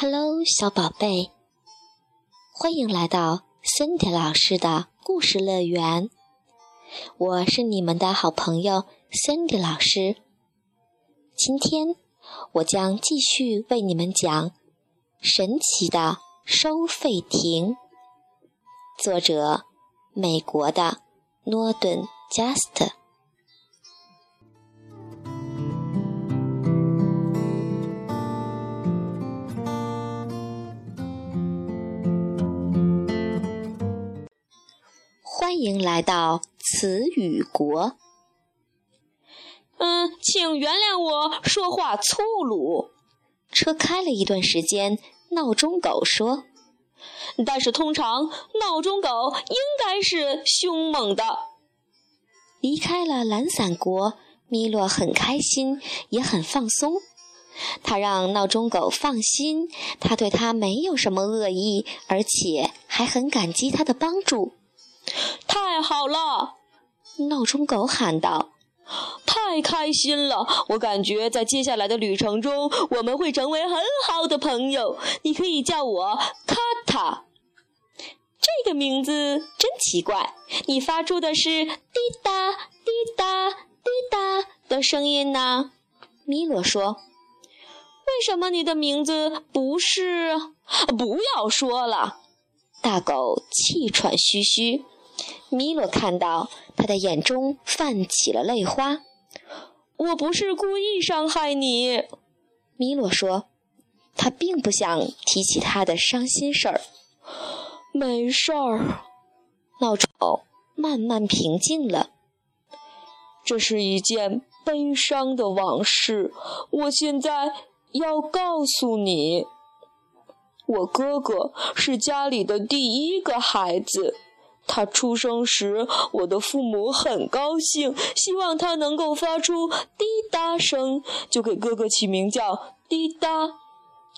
Hello，小宝贝，欢迎来到 Cindy 老师的故事乐园。我是你们的好朋友 Cindy 老师。今天我将继续为你们讲《神奇的收费亭》，作者美国的诺顿·加斯特。欢迎来到词语国。嗯，请原谅我说话粗鲁。车开了一段时间，闹钟狗说：“但是通常闹钟狗应该是凶猛的。”离开了懒散国，米洛很开心，也很放松。他让闹钟狗放心，他对他没有什么恶意，而且还很感激他的帮助。太好了！闹钟狗喊道：“太开心了！我感觉在接下来的旅程中，我们会成为很好的朋友。你可以叫我卡塔。这个名字真奇怪，你发出的是滴答滴答滴答的声音呢？”米洛说：“为什么你的名字不是？不要说了。”大狗气喘吁吁。米洛看到他的眼中泛起了泪花。我不是故意伤害你，米洛说。他并不想提起他的伤心事儿。没事儿，闹钟慢慢平静了。这是一件悲伤的往事。我现在要告诉你，我哥哥是家里的第一个孩子。他出生时，我的父母很高兴，希望他能够发出滴答声，就给哥哥起名叫滴答。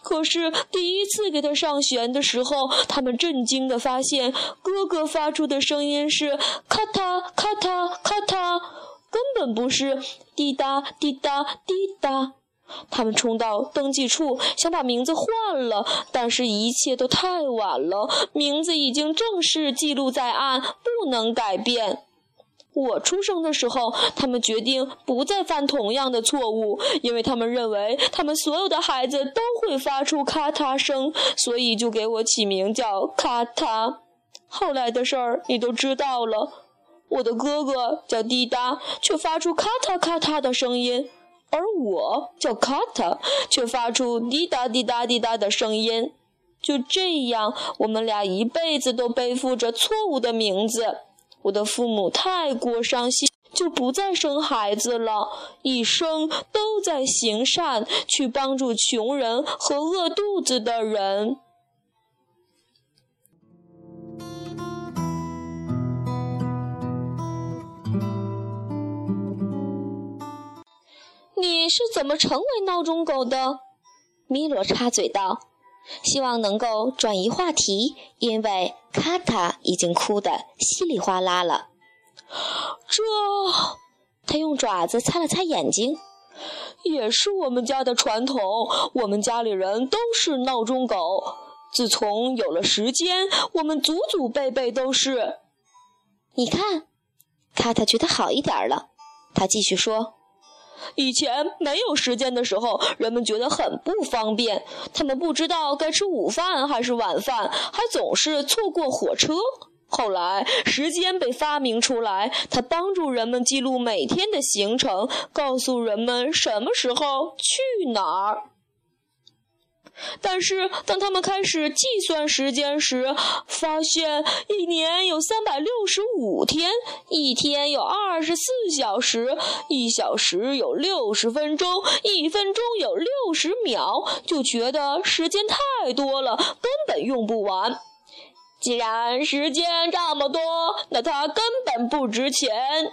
可是第一次给他上弦的时候，他们震惊地发现，哥哥发出的声音是咔嗒咔嗒咔嗒，根本不是滴答滴答滴答。他们冲到登记处，想把名字换了，但是一切都太晚了，名字已经正式记录在案，不能改变。我出生的时候，他们决定不再犯同样的错误，因为他们认为他们所有的孩子都会发出咔嗒声，所以就给我起名叫咔嗒。后来的事儿你都知道了，我的哥哥叫滴答，却发出咔嗒咔嗒的声音。而我叫卡塔，却发出滴答滴答滴答的声音。就这样，我们俩一辈子都背负着错误的名字。我的父母太过伤心，就不再生孩子了，一生都在行善，去帮助穷人和饿肚子的人。你是怎么成为闹钟狗的？米洛插嘴道，希望能够转移话题，因为卡塔已经哭得稀里哗啦了。这，他用爪子擦了擦眼睛，也是我们家的传统。我们家里人都是闹钟狗。自从有了时间，我们祖祖辈辈都是。你看，卡塔觉得好一点了。他继续说。以前没有时间的时候，人们觉得很不方便。他们不知道该吃午饭还是晚饭，还总是错过火车。后来，时间被发明出来，它帮助人们记录每天的行程，告诉人们什么时候去哪儿。但是，当他们开始计算时间时，发现一年有三百六十五天，一天有二十四小时，一小时有六十分钟，一分钟有六十秒，就觉得时间太多了，根本用不完。既然时间这么多，那它根本不值钱。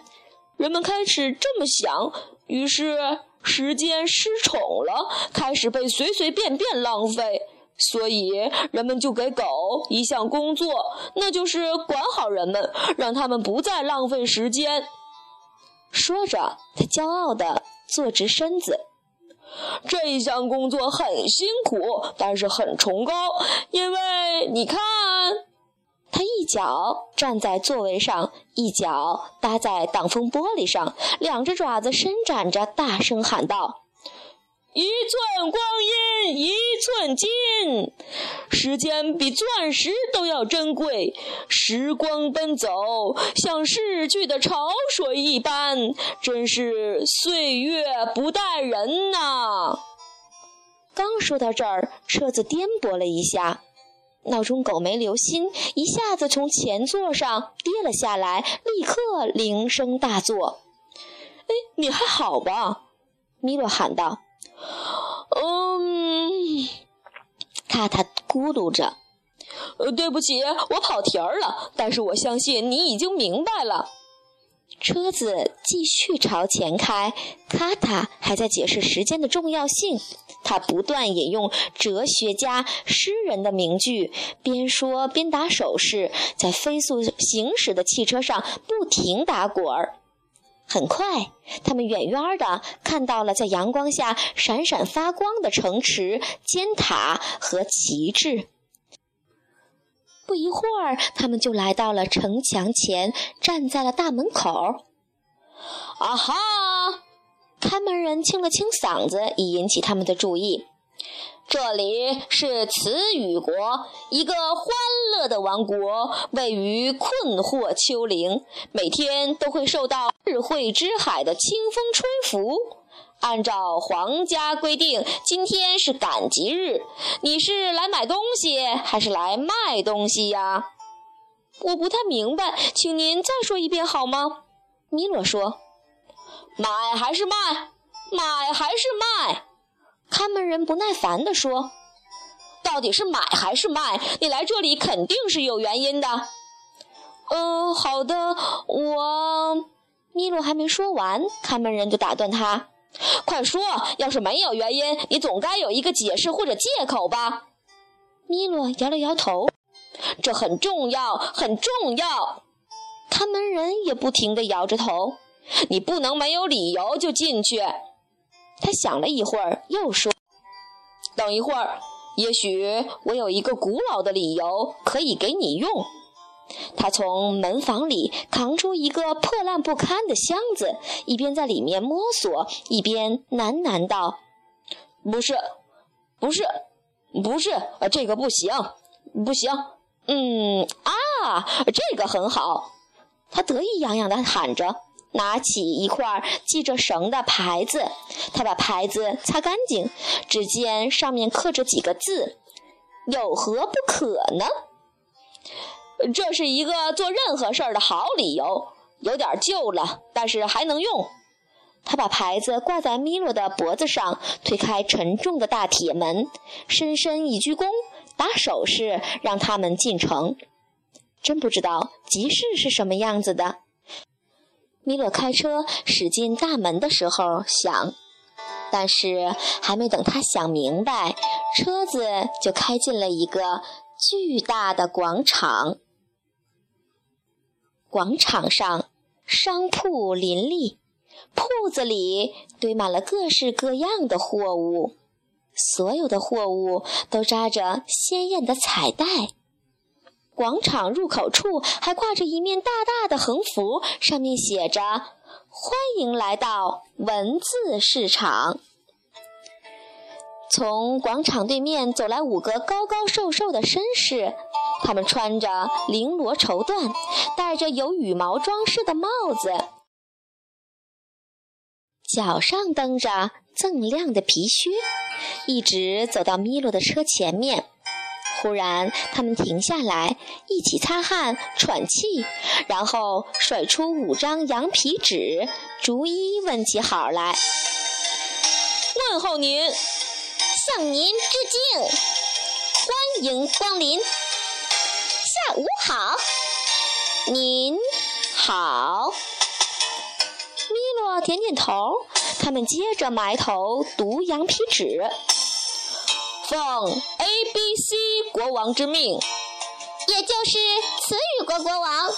人们开始这么想，于是。时间失宠了，开始被随随便便浪费，所以人们就给狗一项工作，那就是管好人们，让他们不再浪费时间。说着，他骄傲地坐直身子。这一项工作很辛苦，但是很崇高，因为你看，他一脚站在座位上，一脚搭在挡风玻璃上，两只爪子伸展着，大声喊道。一寸光阴一寸金，时间比钻石都要珍贵。时光奔走，像逝去的潮水一般，真是岁月不待人呐。刚说到这儿，车子颠簸了一下，闹钟狗没留心，一下子从前座上跌了下来，立刻铃声大作。哎，你还好吧？米洛喊道。嗯，卡塔咕噜着：“呃，对不起，我跑题儿了。但是我相信你已经明白了。”车子继续朝前开，卡塔还在解释时间的重要性。他不断引用哲学家、诗人的名句，边说边打手势，在飞速行驶的汽车上不停打滚儿。很快，他们远远的看到了在阳光下闪闪发光的城池、尖塔和旗帜。不一会儿，他们就来到了城墙前，站在了大门口。啊哈！看门人清了清嗓子，以引起他们的注意。这里是词语国，一个欢乐的王国，位于困惑丘陵，每天都会受到智慧之海的清风吹拂。按照皇家规定，今天是赶集日。你是来买东西还是来卖东西呀？我不太明白，请您再说一遍好吗？米洛说：“买还是卖？买还是卖？”看门人不耐烦地说：“到底是买还是卖？你来这里肯定是有原因的。”“嗯，好的，我……”米洛还没说完，看门人就打断他：“快说！要是没有原因，你总该有一个解释或者借口吧？”米洛摇了摇头：“这很重要，很重要。”看门人也不停地摇着头：“你不能没有理由就进去。”他想了一会儿，又说：“等一会儿，也许我有一个古老的理由可以给你用。”他从门房里扛出一个破烂不堪的箱子，一边在里面摸索，一边喃喃道：“不是，不是，不是，这个不行，不行。嗯啊，这个很好。”他得意洋洋地喊着。拿起一块系着绳的牌子，他把牌子擦干净，只见上面刻着几个字：“有何不可呢？”这是一个做任何事儿的好理由，有点旧了，但是还能用。他把牌子挂在米洛的脖子上，推开沉重的大铁门，深深一鞠躬，打手势让他们进城。真不知道集市是什么样子的。米洛开车驶进大门的时候想，但是还没等他想明白，车子就开进了一个巨大的广场。广场上商铺林立，铺子里堆满了各式各样的货物，所有的货物都扎着鲜艳的彩带。广场入口处还挂着一面大大的横幅，上面写着“欢迎来到文字市场”。从广场对面走来五个高高瘦瘦的绅士，他们穿着绫罗绸缎，戴着有羽毛装饰的帽子，脚上蹬着锃亮的皮靴，一直走到米洛的车前面。忽然，他们停下来，一起擦汗、喘气，然后甩出五张羊皮纸，逐一问起好来。问候您，向您致敬，欢迎光临。下午好，您好。米洛点点头，他们接着埋头读羊皮纸。奉 A B C 国王之命，也就是词语国国王，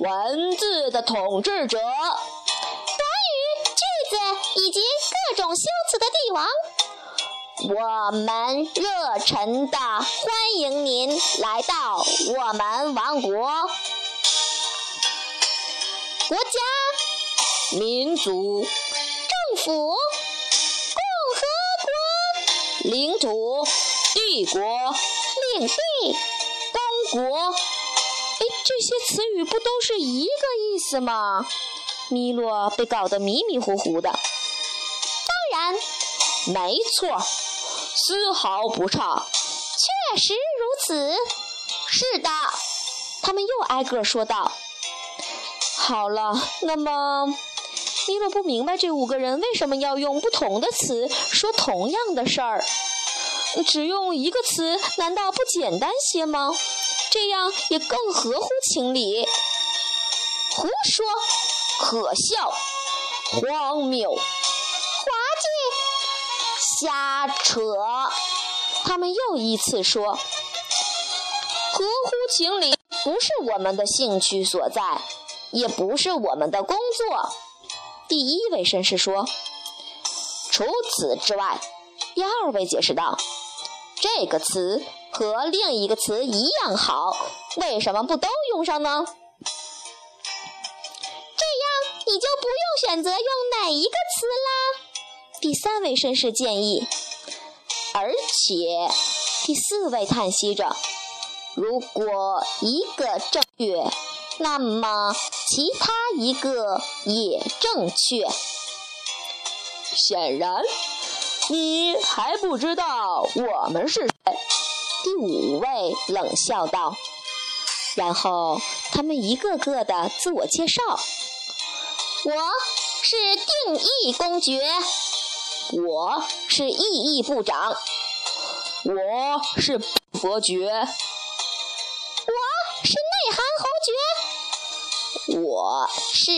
文字的统治者，短语、句子以及各种修辞的帝王，我们热忱的欢迎您来到我们王国。国家、民族、政府、领土、帝国、领地、公国。哎，这些词语不都是一个意思吗？米洛被搞得迷迷糊糊的。当然，没错，丝毫不差。确实如此。是的，他们又挨个说道。好了，那么米洛不明白这五个人为什么要用不同的词说同样的事儿。只用一个词，难道不简单些吗？这样也更合乎情理。胡说，可笑，荒谬，滑稽，瞎扯。他们又一次说：“合乎情理不是我们的兴趣所在，也不是我们的工作。”第一位绅士说：“除此之外。”第二位解释道：“这个词。”和另一个词一样好，为什么不都用上呢？这样你就不用选择用哪一个词啦。第三位绅士建议。而且，第四位叹息着：如果一个正确，那么其他一个也正确。显然，你还不知道我们是谁。第五位冷笑道，然后他们一个个的自我介绍：“我是定义公爵，我是意义部长，我是伯爵，我是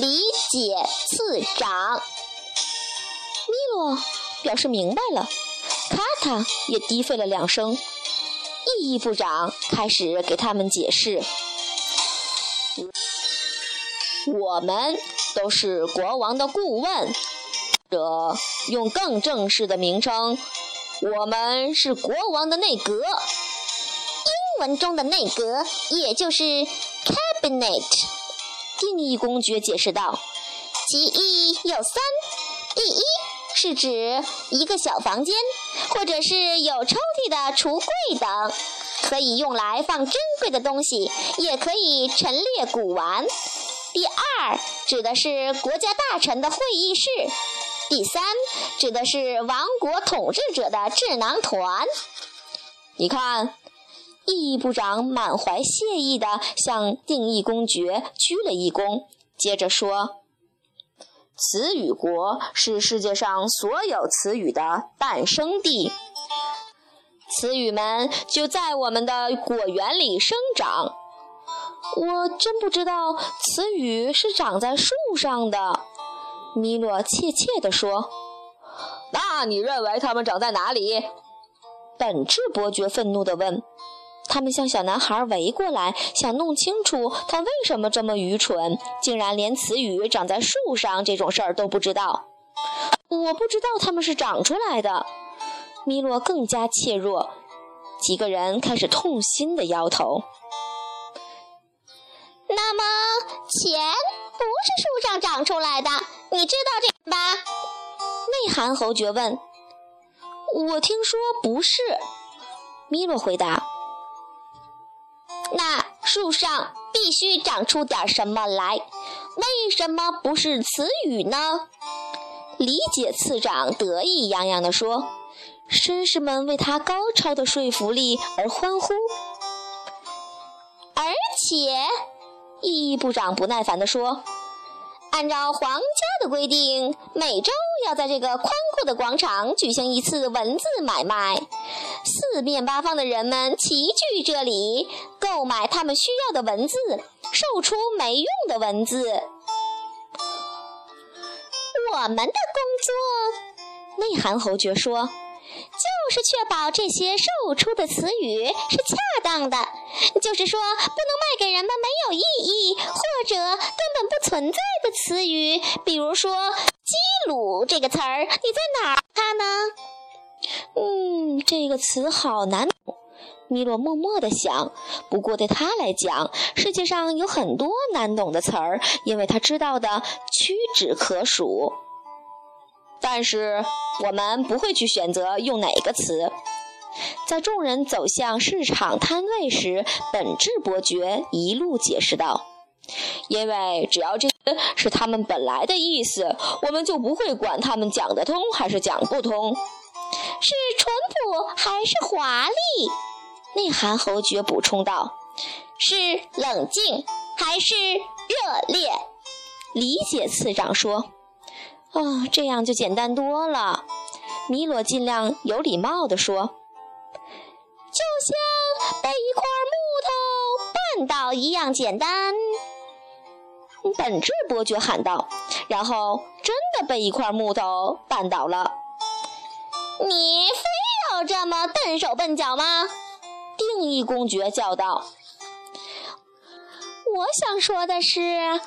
理解次长。”米洛表示明白了。卡塔也低吠了两声。意义部长开始给他们解释：“我们都是国王的顾问，或者用更正式的名称，我们是国王的内阁。英文中的内阁，也就是 cabinet。”定义公爵解释道：“其意有三，第一。”是指一个小房间，或者是有抽屉的橱柜等，可以用来放珍贵的东西，也可以陈列古玩。第二，指的是国家大臣的会议室。第三，指的是王国统治者的智囊团。你看，义部长满怀谢意地向定义公爵鞠了一躬，接着说。词语国是世界上所有词语的诞生地，词语们就在我们的果园里生长。我真不知道词语是长在树上的，米洛怯怯地说。那你认为它们长在哪里？本质伯爵愤怒地问。他们向小男孩围过来，想弄清楚他为什么这么愚蠢，竟然连词语长在树上这种事儿都不知道。我不知道他们是长出来的。米洛更加怯弱。几个人开始痛心的摇头。那么，钱不是树上长出来的，你知道这吧？内涵侯爵问。我听说不是。米洛回答。那树上必须长出点什么来？为什么不是词语呢？理解次长得意洋洋地说：“绅士们为他高超的说服力而欢呼。”而且，意义部长不耐烦地说。按照皇家的规定，每周要在这个宽阔的广场举行一次文字买卖，四面八方的人们齐聚这里，购买他们需要的文字，售出没用的文字。我们的工作，内涵侯爵说。是确保这些售出的词语是恰当的，就是说，不能卖给人们没有意义或者根本不存在的词语。比如说“基鲁”这个词儿，你在哪儿它呢？嗯这个词好难。米洛默默地想。不过对他来讲，世界上有很多难懂的词儿，因为他知道的屈指可数。但是我们不会去选择用哪个词。在众人走向市场摊位时，本质伯爵一路解释道：“因为只要这是他们本来的意思，我们就不会管他们讲得通还是讲不通，是淳朴还是华丽。”内涵侯爵补充道：“是冷静还是热烈？”理解次长说：“啊，这样就简单多了。”米罗尽量有礼貌地说。就像被一块木头绊倒一样简单，本质伯爵喊道，然后真的被一块木头绊倒了。你非要这么笨手笨脚吗？定义公爵叫道。我想说的是，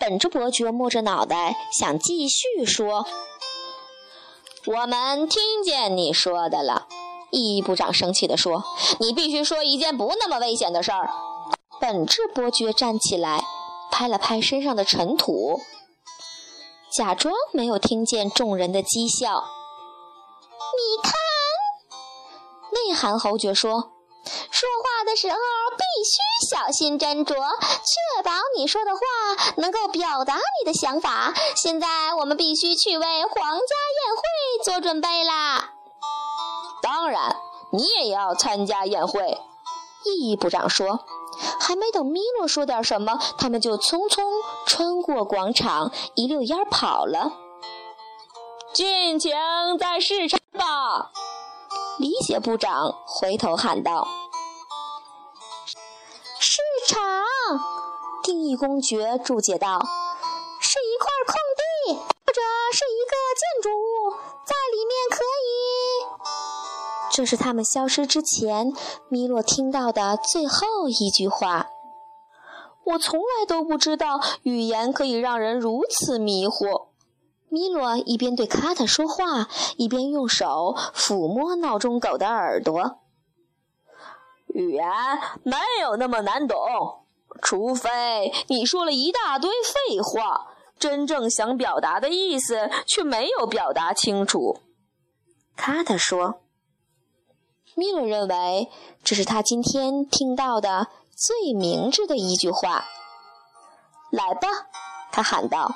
本质伯爵摸着脑袋想继续说。我们听见你说的了。意义部长生气地说：“你必须说一件不那么危险的事儿。”本质伯爵站起来，拍了拍身上的尘土，假装没有听见众人的讥笑。“你看，内涵侯爵说，说话的时候必须小心斟酌，确保你说的话能够表达你的想法。现在我们必须去为皇家宴会做准备啦。”当然，你也要参加宴会。”意义部长说。还没等米洛说点什么，他们就匆匆穿过广场，一溜烟跑了。尽情在市场吧！理解部长回头喊道：“市场！”定义公爵注解道：“是一块空地，或者是一个建筑物，在里面可以。”这是他们消失之前，米洛听到的最后一句话。我从来都不知道语言可以让人如此迷惑。米洛一边对卡特说话，一边用手抚摸闹钟狗的耳朵。语言没有那么难懂，除非你说了一大堆废话，真正想表达的意思却没有表达清楚。卡特说。米洛认为这是他今天听到的最明智的一句话。来吧，他喊道：“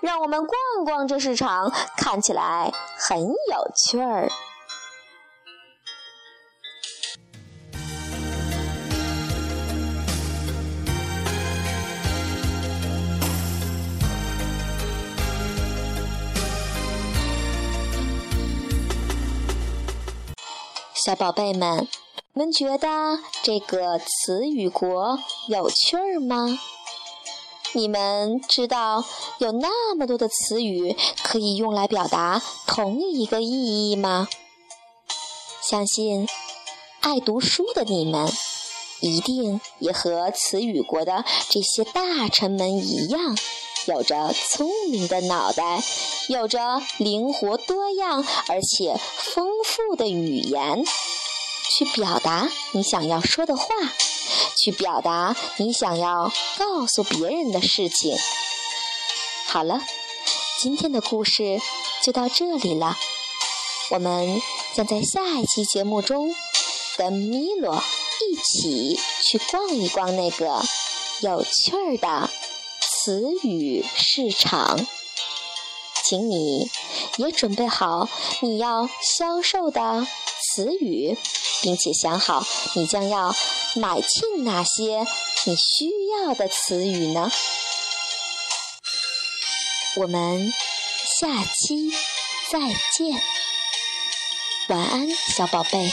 让我们逛逛这市场，看起来很有趣儿。”小宝贝们，你们觉得这个词语国有趣儿吗？你们知道有那么多的词语可以用来表达同一个意义吗？相信爱读书的你们，一定也和词语国的这些大臣们一样。有着聪明的脑袋，有着灵活多样而且丰富的语言，去表达你想要说的话，去表达你想要告诉别人的事情。好了，今天的故事就到这里了。我们将在下一期节目中跟米洛一起去逛一逛那个有趣儿的。词语市场，请你也准备好你要销售的词语，并且想好你将要买进哪些你需要的词语呢？我们下期再见，晚安，小宝贝。